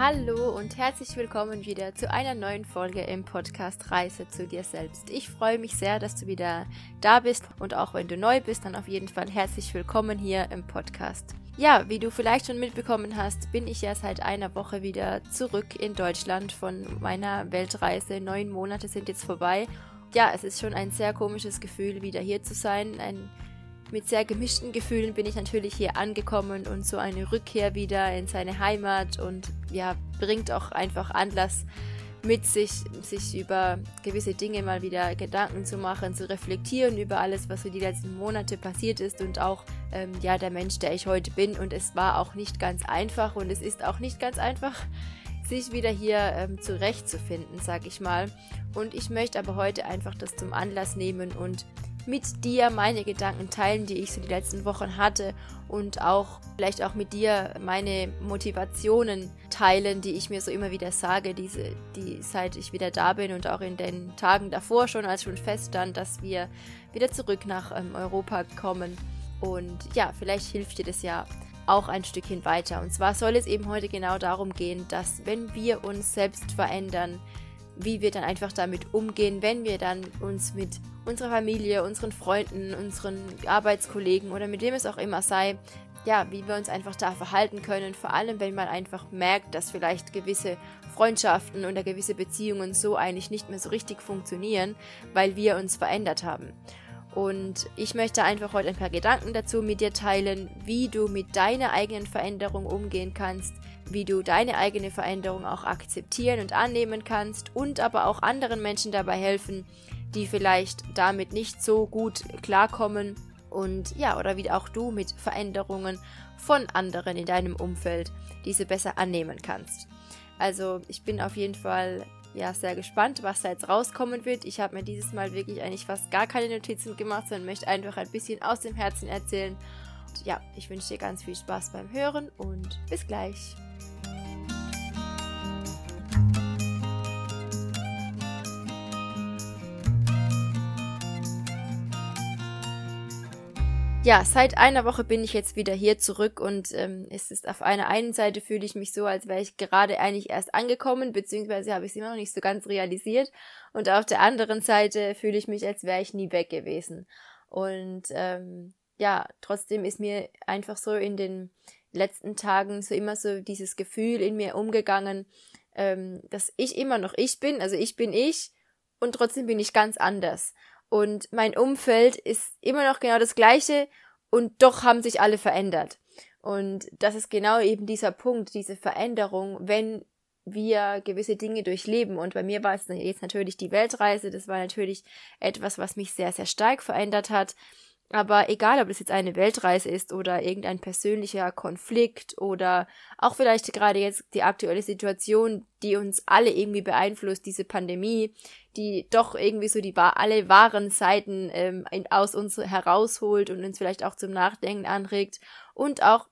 Hallo und herzlich willkommen wieder zu einer neuen Folge im Podcast Reise zu dir selbst. Ich freue mich sehr, dass du wieder da bist und auch wenn du neu bist, dann auf jeden Fall herzlich willkommen hier im Podcast. Ja, wie du vielleicht schon mitbekommen hast, bin ich ja seit einer Woche wieder zurück in Deutschland von meiner Weltreise. Neun Monate sind jetzt vorbei. Ja, es ist schon ein sehr komisches Gefühl, wieder hier zu sein. Ein mit sehr gemischten Gefühlen bin ich natürlich hier angekommen und so eine Rückkehr wieder in seine Heimat und ja, bringt auch einfach Anlass mit sich, sich über gewisse Dinge mal wieder Gedanken zu machen, zu reflektieren über alles, was so die letzten Monate passiert ist und auch ähm, ja der Mensch, der ich heute bin. Und es war auch nicht ganz einfach und es ist auch nicht ganz einfach, sich wieder hier ähm, zurechtzufinden, sag ich mal. Und ich möchte aber heute einfach das zum Anlass nehmen und mit dir meine Gedanken teilen, die ich so die letzten Wochen hatte und auch vielleicht auch mit dir meine Motivationen teilen, die ich mir so immer wieder sage, diese, die seit ich wieder da bin und auch in den Tagen davor schon, als schon feststand, dass wir wieder zurück nach ähm, Europa kommen. Und ja, vielleicht hilft dir das ja auch ein Stückchen weiter. Und zwar soll es eben heute genau darum gehen, dass wenn wir uns selbst verändern, wie wir dann einfach damit umgehen, wenn wir dann uns mit unserer Familie, unseren Freunden, unseren Arbeitskollegen oder mit wem es auch immer sei, ja, wie wir uns einfach da verhalten können, vor allem wenn man einfach merkt, dass vielleicht gewisse Freundschaften oder gewisse Beziehungen so eigentlich nicht mehr so richtig funktionieren, weil wir uns verändert haben. Und ich möchte einfach heute ein paar Gedanken dazu mit dir teilen, wie du mit deiner eigenen Veränderung umgehen kannst, wie du deine eigene Veränderung auch akzeptieren und annehmen kannst und aber auch anderen Menschen dabei helfen, die vielleicht damit nicht so gut klarkommen und ja, oder wie auch du mit Veränderungen von anderen in deinem Umfeld diese besser annehmen kannst. Also ich bin auf jeden Fall ja sehr gespannt, was da jetzt rauskommen wird. Ich habe mir dieses Mal wirklich eigentlich fast gar keine Notizen gemacht, sondern möchte einfach ein bisschen aus dem Herzen erzählen. Und ja, ich wünsche dir ganz viel Spaß beim Hören und bis gleich. Ja, seit einer Woche bin ich jetzt wieder hier zurück und ähm, es ist auf einer einen Seite fühle ich mich so, als wäre ich gerade eigentlich erst angekommen, beziehungsweise habe ich es immer noch nicht so ganz realisiert. Und auf der anderen Seite fühle ich mich, als wäre ich nie weg gewesen. Und ähm, ja, trotzdem ist mir einfach so in den letzten Tagen so immer so dieses Gefühl in mir umgegangen, ähm, dass ich immer noch ich bin, also ich bin ich und trotzdem bin ich ganz anders und mein Umfeld ist immer noch genau das gleiche und doch haben sich alle verändert. Und das ist genau eben dieser Punkt, diese Veränderung, wenn wir gewisse Dinge durchleben. Und bei mir war es jetzt natürlich die Weltreise. Das war natürlich etwas, was mich sehr, sehr stark verändert hat. Aber egal, ob es jetzt eine Weltreise ist oder irgendein persönlicher Konflikt oder auch vielleicht gerade jetzt die aktuelle Situation, die uns alle irgendwie beeinflusst, diese Pandemie, die doch irgendwie so die alle wahren Seiten ähm, aus uns herausholt und uns vielleicht auch zum Nachdenken anregt und auch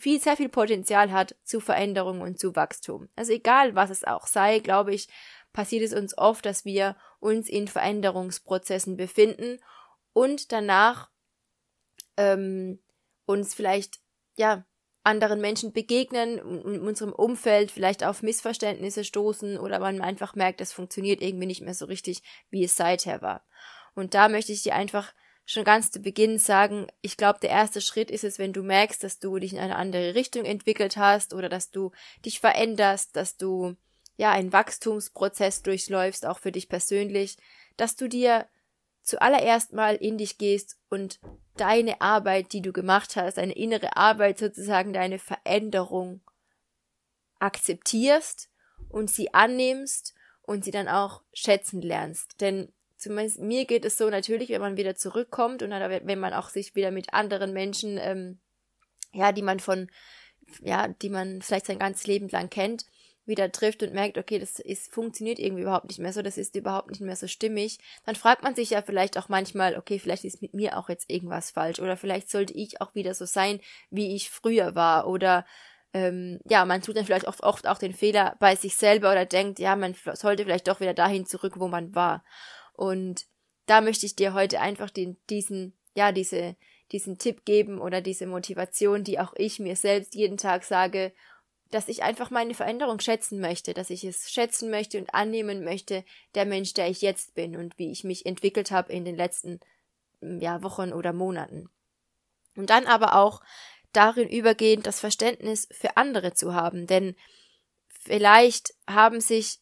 viel, sehr viel Potenzial hat zu Veränderung und zu Wachstum. Also egal, was es auch sei, glaube ich, passiert es uns oft, dass wir uns in Veränderungsprozessen befinden und danach ähm, uns vielleicht, ja, anderen Menschen begegnen, in unserem Umfeld vielleicht auf Missverständnisse stoßen oder man einfach merkt, es funktioniert irgendwie nicht mehr so richtig, wie es seither war. Und da möchte ich dir einfach schon ganz zu Beginn sagen, ich glaube, der erste Schritt ist es, wenn du merkst, dass du dich in eine andere Richtung entwickelt hast oder dass du dich veränderst, dass du ja einen Wachstumsprozess durchläufst, auch für dich persönlich, dass du dir zuallererst mal in dich gehst und deine Arbeit, die du gemacht hast, deine innere Arbeit sozusagen, deine Veränderung akzeptierst und sie annimmst und sie dann auch schätzen lernst. Denn zumindest mir geht es so natürlich, wenn man wieder zurückkommt und dann, wenn man auch sich wieder mit anderen Menschen, ähm, ja, die man von, ja, die man vielleicht sein ganzes Leben lang kennt, wieder trifft und merkt, okay, das ist, funktioniert irgendwie überhaupt nicht mehr so, das ist überhaupt nicht mehr so stimmig, dann fragt man sich ja vielleicht auch manchmal, okay, vielleicht ist mit mir auch jetzt irgendwas falsch oder vielleicht sollte ich auch wieder so sein, wie ich früher war oder ähm, ja, man tut dann vielleicht oft, oft auch den Fehler bei sich selber oder denkt, ja, man sollte vielleicht doch wieder dahin zurück, wo man war. Und da möchte ich dir heute einfach den, diesen, ja, diese, diesen Tipp geben oder diese Motivation, die auch ich mir selbst jeden Tag sage dass ich einfach meine Veränderung schätzen möchte, dass ich es schätzen möchte und annehmen möchte, der Mensch, der ich jetzt bin und wie ich mich entwickelt habe in den letzten ja, Wochen oder Monaten. Und dann aber auch darin übergehend das Verständnis für andere zu haben, denn vielleicht haben sich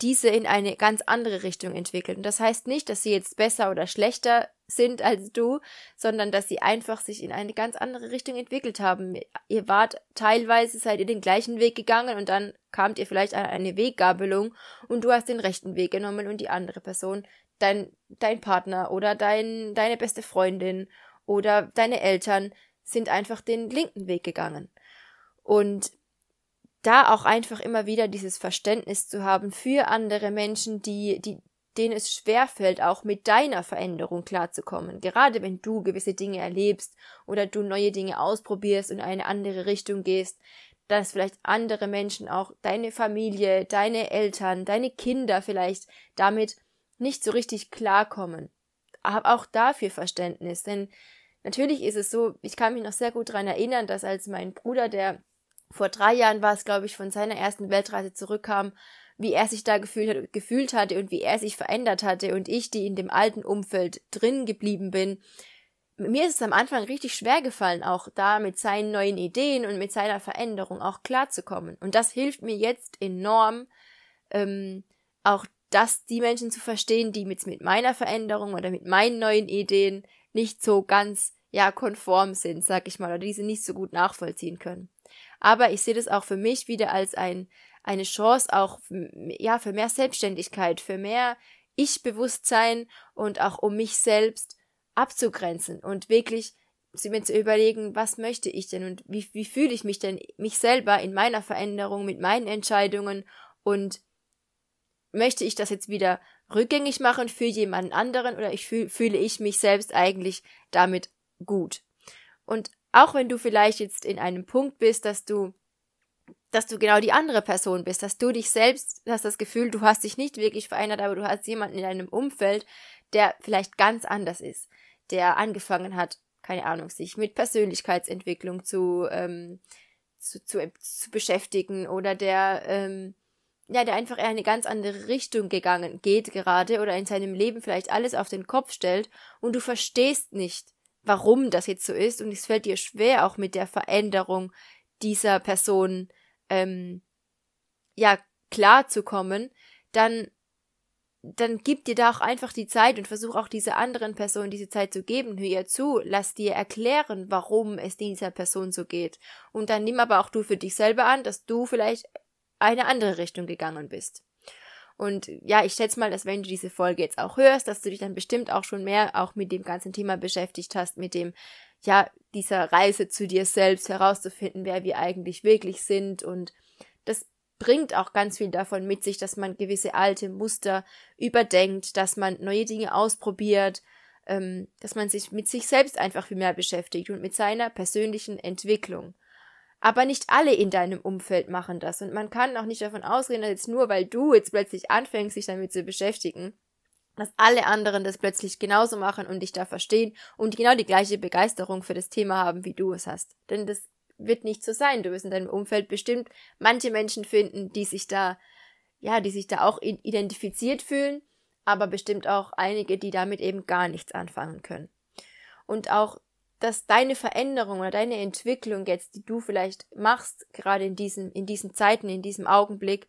diese in eine ganz andere Richtung entwickelt. Und das heißt nicht, dass sie jetzt besser oder schlechter sind als du, sondern dass sie einfach sich in eine ganz andere Richtung entwickelt haben. Ihr wart teilweise, seid ihr den gleichen Weg gegangen und dann kamt ihr vielleicht an eine Weggabelung und du hast den rechten Weg genommen und die andere Person, dein, dein Partner oder dein, deine beste Freundin oder deine Eltern sind einfach den linken Weg gegangen. Und da auch einfach immer wieder dieses Verständnis zu haben für andere Menschen, die, die, denen es schwerfällt, auch mit deiner Veränderung klarzukommen. Gerade wenn du gewisse Dinge erlebst oder du neue Dinge ausprobierst und eine andere Richtung gehst, dass vielleicht andere Menschen, auch deine Familie, deine Eltern, deine Kinder vielleicht damit nicht so richtig klarkommen. Hab auch dafür Verständnis, denn natürlich ist es so, ich kann mich noch sehr gut daran erinnern, dass als mein Bruder, der vor drei Jahren war es, glaube ich, von seiner ersten Weltreise zurückkam, wie er sich da gefühlt, gefühlt hatte und wie er sich verändert hatte und ich, die in dem alten Umfeld drin geblieben bin. Mir ist es am Anfang richtig schwer gefallen, auch da mit seinen neuen Ideen und mit seiner Veränderung auch klarzukommen. Und das hilft mir jetzt enorm, ähm, auch das die Menschen zu verstehen, die mit, mit meiner Veränderung oder mit meinen neuen Ideen nicht so ganz ja konform sind, sag ich mal, oder diese nicht so gut nachvollziehen können. Aber ich sehe das auch für mich wieder als ein, eine Chance auch ja für mehr Selbstständigkeit, für mehr Ich-Bewusstsein und auch um mich selbst abzugrenzen und wirklich mir zu überlegen, was möchte ich denn und wie, wie fühle ich mich denn mich selber in meiner Veränderung mit meinen Entscheidungen und möchte ich das jetzt wieder rückgängig machen für jemanden anderen oder ich fühl, fühle ich mich selbst eigentlich damit gut. Und auch wenn du vielleicht jetzt in einem Punkt bist, dass du dass du genau die andere Person bist, dass du dich selbst, hast das Gefühl, du hast dich nicht wirklich verändert, aber du hast jemanden in deinem Umfeld, der vielleicht ganz anders ist, der angefangen hat, keine Ahnung, sich mit Persönlichkeitsentwicklung zu, ähm, zu, zu, zu beschäftigen oder der ähm, ja, der einfach eher eine ganz andere Richtung gegangen geht gerade oder in seinem Leben vielleicht alles auf den Kopf stellt und du verstehst nicht, warum das jetzt so ist und es fällt dir schwer, auch mit der Veränderung dieser Person ähm, ja klar zu kommen, dann dann gib dir da auch einfach die Zeit und versuch auch dieser anderen Person diese Zeit zu geben. Hör ihr zu, lass dir erklären, warum es dieser Person so geht. Und dann nimm aber auch du für dich selber an, dass du vielleicht eine andere Richtung gegangen bist. Und ja, ich schätze mal, dass wenn du diese Folge jetzt auch hörst, dass du dich dann bestimmt auch schon mehr auch mit dem ganzen Thema beschäftigt hast, mit dem, ja, dieser Reise zu dir selbst herauszufinden, wer wir eigentlich wirklich sind. Und das bringt auch ganz viel davon mit sich, dass man gewisse alte Muster überdenkt, dass man neue Dinge ausprobiert, ähm, dass man sich mit sich selbst einfach viel mehr beschäftigt und mit seiner persönlichen Entwicklung. Aber nicht alle in deinem Umfeld machen das. Und man kann auch nicht davon ausgehen, dass jetzt nur weil du jetzt plötzlich anfängst, sich damit zu beschäftigen, dass alle anderen das plötzlich genauso machen und dich da verstehen und genau die gleiche Begeisterung für das Thema haben, wie du es hast. Denn das wird nicht so sein. Du wirst in deinem Umfeld bestimmt manche Menschen finden, die sich da, ja, die sich da auch identifiziert fühlen, aber bestimmt auch einige, die damit eben gar nichts anfangen können. Und auch dass deine Veränderung oder deine Entwicklung jetzt, die du vielleicht machst, gerade in diesen, in diesen Zeiten, in diesem Augenblick,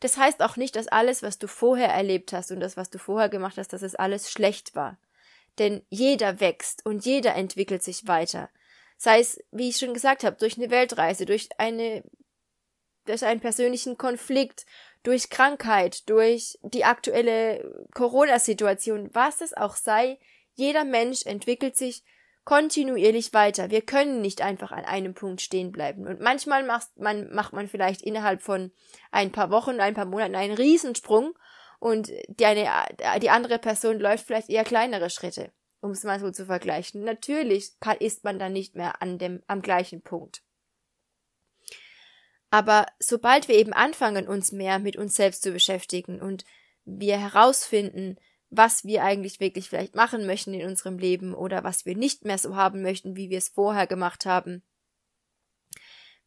das heißt auch nicht, dass alles, was du vorher erlebt hast und das, was du vorher gemacht hast, dass es alles schlecht war. Denn jeder wächst und jeder entwickelt sich weiter. Sei es, wie ich schon gesagt habe, durch eine Weltreise, durch eine, durch einen persönlichen Konflikt, durch Krankheit, durch die aktuelle Corona-Situation, was es auch sei, jeder Mensch entwickelt sich kontinuierlich weiter. Wir können nicht einfach an einem Punkt stehen bleiben. Und manchmal macht man, macht man vielleicht innerhalb von ein paar Wochen, ein paar Monaten einen Riesensprung und die, eine, die andere Person läuft vielleicht eher kleinere Schritte, um es mal so zu vergleichen. Natürlich ist man dann nicht mehr an dem, am gleichen Punkt. Aber sobald wir eben anfangen, uns mehr mit uns selbst zu beschäftigen und wir herausfinden, was wir eigentlich wirklich vielleicht machen möchten in unserem Leben oder was wir nicht mehr so haben möchten, wie wir es vorher gemacht haben.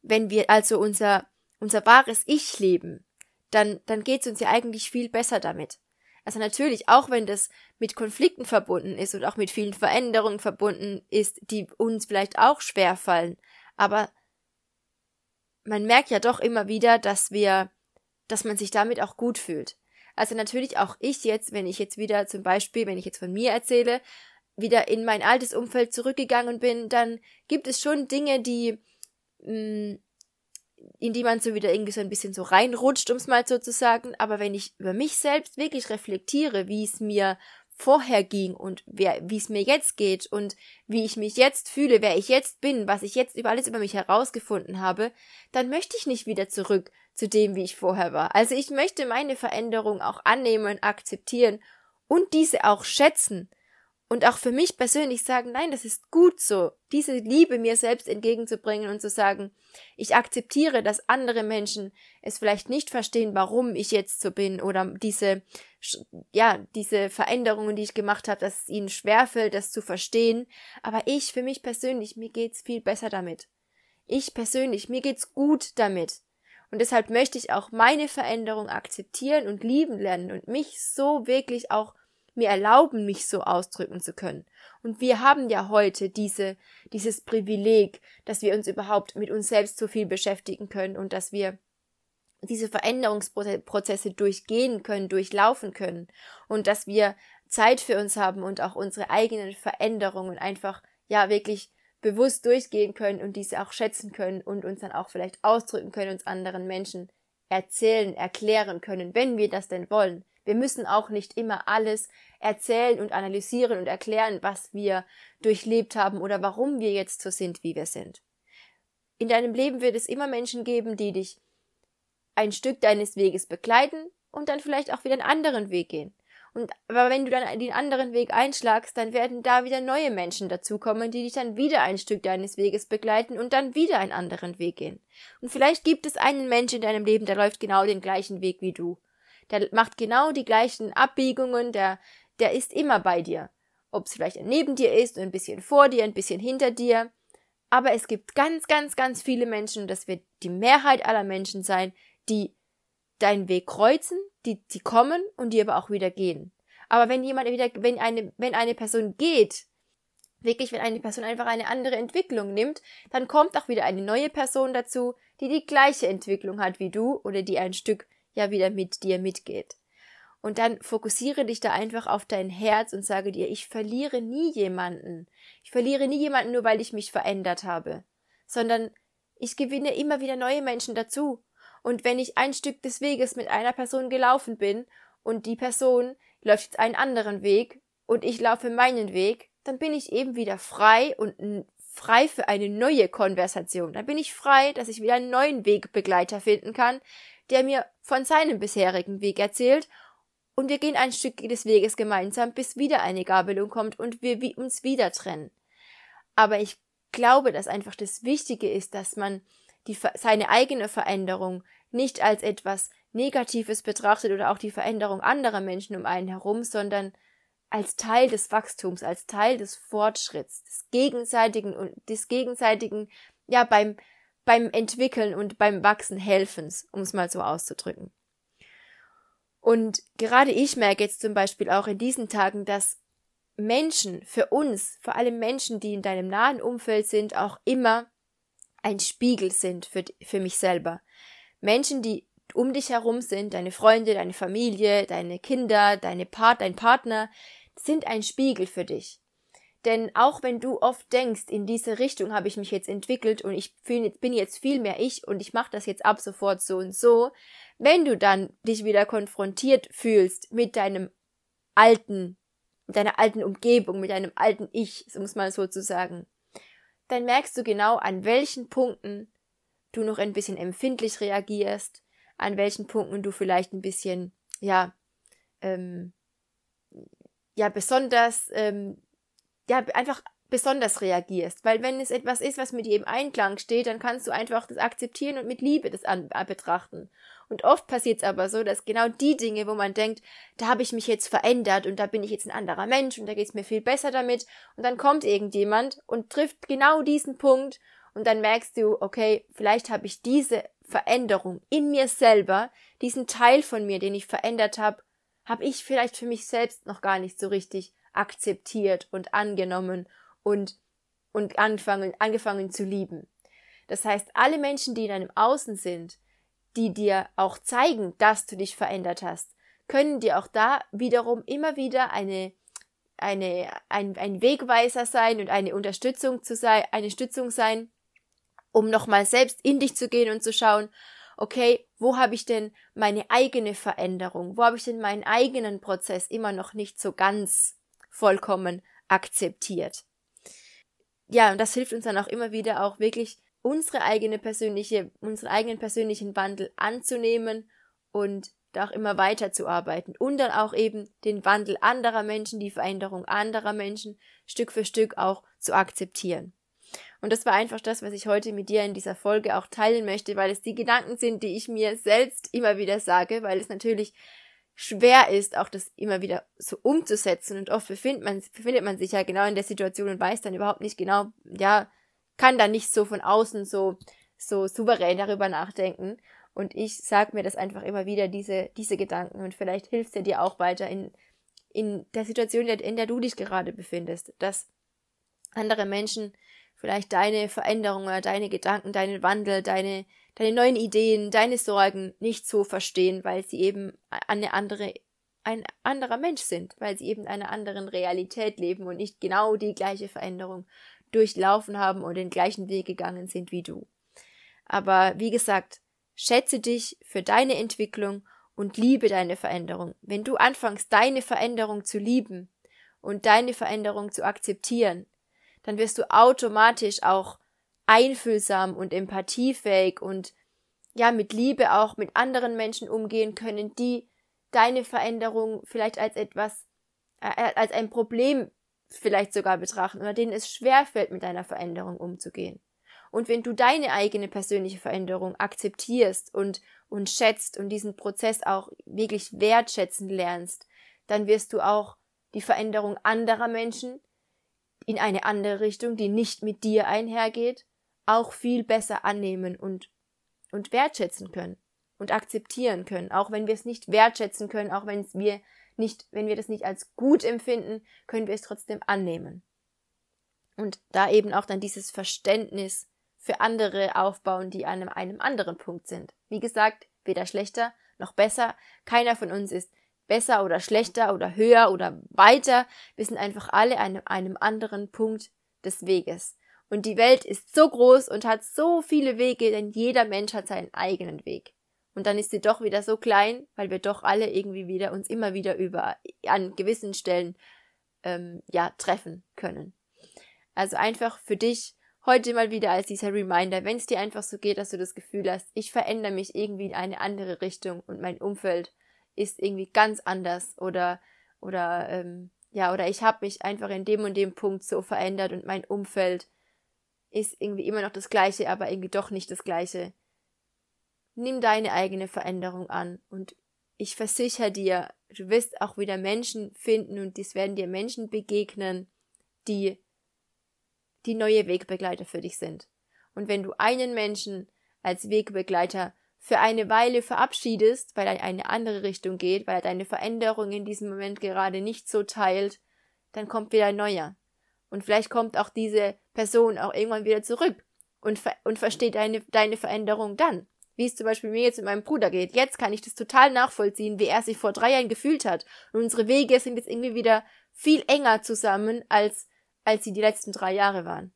Wenn wir also unser unser wahres Ich leben, dann, dann geht's uns ja eigentlich viel besser damit. Also natürlich, auch wenn das mit Konflikten verbunden ist und auch mit vielen Veränderungen verbunden ist, die uns vielleicht auch schwer fallen, aber man merkt ja doch immer wieder, dass wir, dass man sich damit auch gut fühlt. Also natürlich auch ich jetzt, wenn ich jetzt wieder zum Beispiel, wenn ich jetzt von mir erzähle, wieder in mein altes Umfeld zurückgegangen bin, dann gibt es schon Dinge, die mh, mm, in die man so wieder irgendwie so ein bisschen so reinrutscht, um es mal so zu sagen. Aber wenn ich über mich selbst wirklich reflektiere, wie es mir vorher ging und wie es mir jetzt geht und wie ich mich jetzt fühle, wer ich jetzt bin, was ich jetzt über alles über mich herausgefunden habe, dann möchte ich nicht wieder zurück zu dem, wie ich vorher war. Also ich möchte meine Veränderung auch annehmen, akzeptieren und diese auch schätzen und auch für mich persönlich sagen, nein, das ist gut so, diese Liebe mir selbst entgegenzubringen und zu sagen, ich akzeptiere, dass andere Menschen es vielleicht nicht verstehen, warum ich jetzt so bin oder diese, ja, diese Veränderungen, die ich gemacht habe, dass es ihnen schwerfällt, das zu verstehen. Aber ich, für mich persönlich, mir geht's viel besser damit. Ich persönlich, mir geht's gut damit. Und deshalb möchte ich auch meine Veränderung akzeptieren und lieben lernen und mich so wirklich auch mir erlauben, mich so ausdrücken zu können. Und wir haben ja heute diese, dieses Privileg, dass wir uns überhaupt mit uns selbst so viel beschäftigen können und dass wir diese Veränderungsprozesse durchgehen können, durchlaufen können und dass wir Zeit für uns haben und auch unsere eigenen Veränderungen einfach ja wirklich bewusst durchgehen können und diese auch schätzen können und uns dann auch vielleicht ausdrücken können, uns anderen Menschen erzählen, erklären können, wenn wir das denn wollen. Wir müssen auch nicht immer alles erzählen und analysieren und erklären, was wir durchlebt haben oder warum wir jetzt so sind, wie wir sind. In deinem Leben wird es immer Menschen geben, die dich ein Stück deines Weges begleiten und dann vielleicht auch wieder einen anderen Weg gehen. Und aber wenn du dann den anderen Weg einschlagst, dann werden da wieder neue Menschen dazukommen, die dich dann wieder ein Stück deines Weges begleiten und dann wieder einen anderen Weg gehen. Und vielleicht gibt es einen Menschen in deinem Leben, der läuft genau den gleichen Weg wie du der macht genau die gleichen Abbiegungen, der, der ist immer bei dir. Ob es vielleicht neben dir ist, ein bisschen vor dir, ein bisschen hinter dir. Aber es gibt ganz, ganz, ganz viele Menschen, das wird die Mehrheit aller Menschen sein, die deinen Weg kreuzen, die, die kommen und die aber auch wieder gehen. Aber wenn jemand wieder, wenn eine, wenn eine Person geht, wirklich, wenn eine Person einfach eine andere Entwicklung nimmt, dann kommt auch wieder eine neue Person dazu, die die gleiche Entwicklung hat wie du oder die ein Stück ja wieder mit dir mitgeht. Und dann fokussiere dich da einfach auf dein Herz und sage dir, ich verliere nie jemanden. Ich verliere nie jemanden nur, weil ich mich verändert habe, sondern ich gewinne immer wieder neue Menschen dazu. Und wenn ich ein Stück des Weges mit einer Person gelaufen bin und die Person läuft jetzt einen anderen Weg und ich laufe meinen Weg, dann bin ich eben wieder frei und frei für eine neue Konversation. Dann bin ich frei, dass ich wieder einen neuen Wegbegleiter finden kann, der mir von seinem bisherigen Weg erzählt, und wir gehen ein Stück des Weges gemeinsam, bis wieder eine Gabelung kommt und wir uns wieder trennen. Aber ich glaube, dass einfach das Wichtige ist, dass man die, seine eigene Veränderung nicht als etwas Negatives betrachtet oder auch die Veränderung anderer Menschen um einen herum, sondern als Teil des Wachstums, als Teil des Fortschritts, des gegenseitigen und des gegenseitigen, ja, beim, beim Entwickeln und beim Wachsen helfens, um es mal so auszudrücken. Und gerade ich merke jetzt zum Beispiel auch in diesen Tagen, dass Menschen für uns, vor allem Menschen, die in deinem nahen Umfeld sind, auch immer ein Spiegel sind für, für mich selber. Menschen, die um dich herum sind, deine Freunde, deine Familie, deine Kinder, deine Part, dein Partner, sind ein Spiegel für dich. Denn auch wenn du oft denkst, in diese Richtung habe ich mich jetzt entwickelt und ich bin jetzt viel mehr ich und ich mache das jetzt ab sofort so und so, wenn du dann dich wieder konfrontiert fühlst mit deinem alten, deiner alten Umgebung, mit deinem alten Ich, um es mal so zu sagen, dann merkst du genau, an welchen Punkten du noch ein bisschen empfindlich reagierst, an welchen Punkten du vielleicht ein bisschen, ja, ähm, ja, besonders ähm, ja, einfach besonders reagierst. Weil wenn es etwas ist, was mit dir im Einklang steht, dann kannst du einfach das akzeptieren und mit Liebe das an, äh, betrachten. Und oft passiert es aber so, dass genau die Dinge, wo man denkt, da habe ich mich jetzt verändert und da bin ich jetzt ein anderer Mensch und da geht es mir viel besser damit, und dann kommt irgendjemand und trifft genau diesen Punkt und dann merkst du, okay, vielleicht habe ich diese Veränderung in mir selber, diesen Teil von mir, den ich verändert habe, habe ich vielleicht für mich selbst noch gar nicht so richtig akzeptiert und angenommen und, und angefangen, angefangen zu lieben. Das heißt, alle Menschen, die in deinem Außen sind, die dir auch zeigen, dass du dich verändert hast, können dir auch da wiederum immer wieder eine, eine, ein, ein Wegweiser sein und eine Unterstützung zu sein, eine Stützung sein, um nochmal selbst in dich zu gehen und zu schauen, okay, wo habe ich denn meine eigene Veränderung, wo habe ich denn meinen eigenen Prozess immer noch nicht so ganz vollkommen akzeptiert. Ja, und das hilft uns dann auch immer wieder auch wirklich unsere eigene persönliche, unseren eigenen persönlichen Wandel anzunehmen und da auch immer weiterzuarbeiten und dann auch eben den Wandel anderer Menschen, die Veränderung anderer Menschen Stück für Stück auch zu akzeptieren. Und das war einfach das, was ich heute mit dir in dieser Folge auch teilen möchte, weil es die Gedanken sind, die ich mir selbst immer wieder sage, weil es natürlich schwer ist, auch das immer wieder so umzusetzen. Und oft befindet man, befindet man sich ja genau in der Situation und weiß dann überhaupt nicht genau, ja, kann da nicht so von außen so, so souverän darüber nachdenken. Und ich sage mir das einfach immer wieder, diese, diese Gedanken. Und vielleicht hilft es dir auch weiter in, in der Situation, in der du dich gerade befindest, dass andere Menschen vielleicht deine Veränderungen, deine Gedanken, deinen Wandel, deine, deine neuen Ideen, deine Sorgen nicht so verstehen, weil sie eben eine andere, ein anderer Mensch sind, weil sie eben einer anderen Realität leben und nicht genau die gleiche Veränderung durchlaufen haben und den gleichen Weg gegangen sind wie du. Aber wie gesagt, schätze dich für deine Entwicklung und liebe deine Veränderung. Wenn du anfängst, deine Veränderung zu lieben und deine Veränderung zu akzeptieren, dann wirst du automatisch auch einfühlsam und empathiefähig und ja, mit Liebe auch mit anderen Menschen umgehen können, die deine Veränderung vielleicht als etwas, äh, als ein Problem vielleicht sogar betrachten oder denen es schwerfällt, mit deiner Veränderung umzugehen. Und wenn du deine eigene persönliche Veränderung akzeptierst und, und schätzt und diesen Prozess auch wirklich wertschätzen lernst, dann wirst du auch die Veränderung anderer Menschen in eine andere Richtung, die nicht mit dir einhergeht, auch viel besser annehmen und, und wertschätzen können und akzeptieren können, auch wenn wir es nicht wertschätzen können, auch wenn wir nicht, wenn wir das nicht als gut empfinden, können wir es trotzdem annehmen. Und da eben auch dann dieses Verständnis für andere aufbauen, die an einem, einem anderen Punkt sind. Wie gesagt, weder schlechter noch besser. Keiner von uns ist besser oder schlechter oder höher oder weiter. Wir sind einfach alle an einem, einem anderen Punkt des Weges. Und die Welt ist so groß und hat so viele Wege, denn jeder Mensch hat seinen eigenen Weg. Und dann ist sie doch wieder so klein, weil wir doch alle irgendwie wieder uns immer wieder über an gewissen Stellen ähm, ja treffen können. Also einfach für dich heute mal wieder als dieser Reminder, wenn es dir einfach so geht, dass du das Gefühl hast, ich verändere mich irgendwie in eine andere Richtung und mein Umfeld ist irgendwie ganz anders oder oder ähm, ja oder ich habe mich einfach in dem und dem Punkt so verändert und mein Umfeld ist irgendwie immer noch das gleiche, aber irgendwie doch nicht das gleiche nimm deine eigene Veränderung an und ich versichere dir, du wirst auch wieder Menschen finden und es werden dir Menschen begegnen, die die neue Wegbegleiter für dich sind. Und wenn du einen Menschen als Wegbegleiter für eine Weile verabschiedest, weil er eine andere Richtung geht, weil er deine Veränderung in diesem Moment gerade nicht so teilt, dann kommt wieder ein neuer. Und vielleicht kommt auch diese Person auch irgendwann wieder zurück und, ver und versteht deine, deine Veränderung dann wie es zum Beispiel mir jetzt mit meinem Bruder geht. Jetzt kann ich das total nachvollziehen, wie er sich vor drei Jahren gefühlt hat. Und unsere Wege sind jetzt irgendwie wieder viel enger zusammen, als, als sie die letzten drei Jahre waren.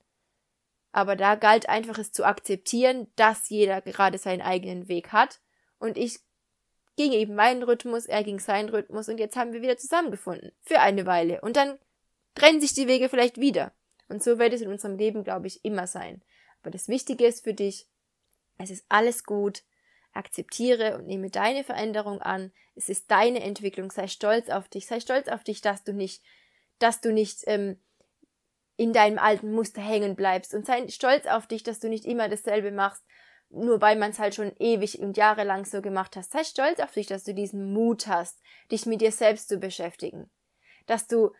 Aber da galt einfach es zu akzeptieren, dass jeder gerade seinen eigenen Weg hat. Und ich ging eben meinen Rhythmus, er ging seinen Rhythmus und jetzt haben wir wieder zusammengefunden. Für eine Weile. Und dann trennen sich die Wege vielleicht wieder. Und so wird es in unserem Leben, glaube ich, immer sein. Aber das Wichtige ist für dich, es ist alles gut. Akzeptiere und nehme deine Veränderung an. Es ist deine Entwicklung. Sei stolz auf dich. Sei stolz auf dich, dass du nicht, dass du nicht ähm, in deinem alten Muster hängen bleibst. Und sei stolz auf dich, dass du nicht immer dasselbe machst, nur weil man es halt schon ewig und jahrelang so gemacht hast. Sei stolz auf dich, dass du diesen Mut hast, dich mit dir selbst zu beschäftigen. Dass du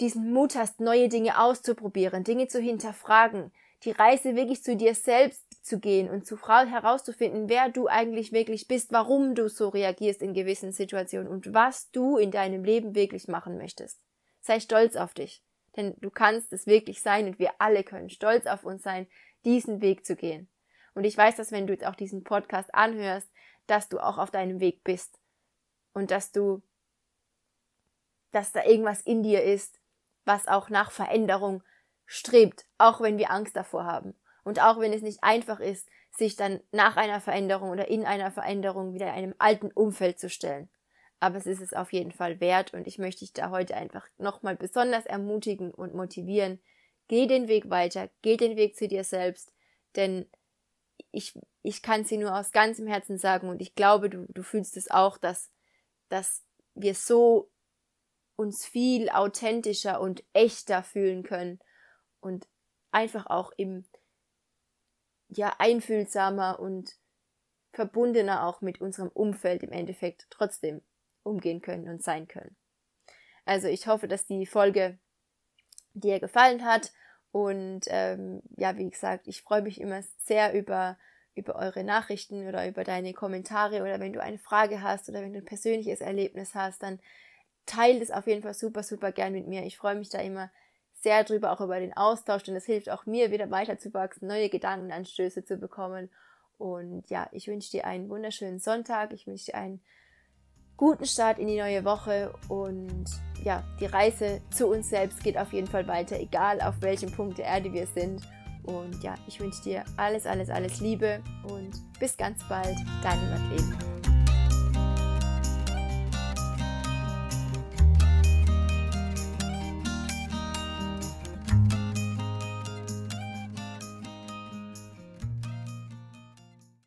diesen Mut hast, neue Dinge auszuprobieren, Dinge zu hinterfragen, die Reise wirklich zu dir selbst zu gehen und zu herauszufinden, wer du eigentlich wirklich bist, warum du so reagierst in gewissen Situationen und was du in deinem Leben wirklich machen möchtest. Sei stolz auf dich, denn du kannst es wirklich sein und wir alle können stolz auf uns sein, diesen Weg zu gehen. Und ich weiß, dass wenn du jetzt auch diesen Podcast anhörst, dass du auch auf deinem Weg bist und dass du, dass da irgendwas in dir ist, was auch nach Veränderung strebt, auch wenn wir Angst davor haben. Und auch wenn es nicht einfach ist, sich dann nach einer Veränderung oder in einer Veränderung wieder in einem alten Umfeld zu stellen. Aber es ist es auf jeden Fall wert und ich möchte dich da heute einfach nochmal besonders ermutigen und motivieren. Geh den Weg weiter, geh den Weg zu dir selbst, denn ich, ich kann sie nur aus ganzem Herzen sagen und ich glaube, du, du fühlst es auch, dass, dass wir so uns viel authentischer und echter fühlen können und einfach auch im, ja, einfühlsamer und verbundener auch mit unserem Umfeld im Endeffekt trotzdem umgehen können und sein können. Also ich hoffe, dass die Folge dir gefallen hat und ähm, ja, wie gesagt, ich freue mich immer sehr über über eure Nachrichten oder über deine Kommentare oder wenn du eine Frage hast oder wenn du ein persönliches Erlebnis hast, dann teile es auf jeden Fall super, super gern mit mir. Ich freue mich da immer sehr drüber, auch über den Austausch, denn es hilft auch mir wieder weiter zu wachsen, neue Gedankenanstöße zu bekommen. Und ja, ich wünsche dir einen wunderschönen Sonntag. Ich wünsche dir einen guten Start in die neue Woche und ja, die Reise zu uns selbst geht auf jeden Fall weiter, egal auf welchem Punkt der Erde wir sind. Und ja, ich wünsche dir alles, alles, alles Liebe und bis ganz bald, deine Madeleine.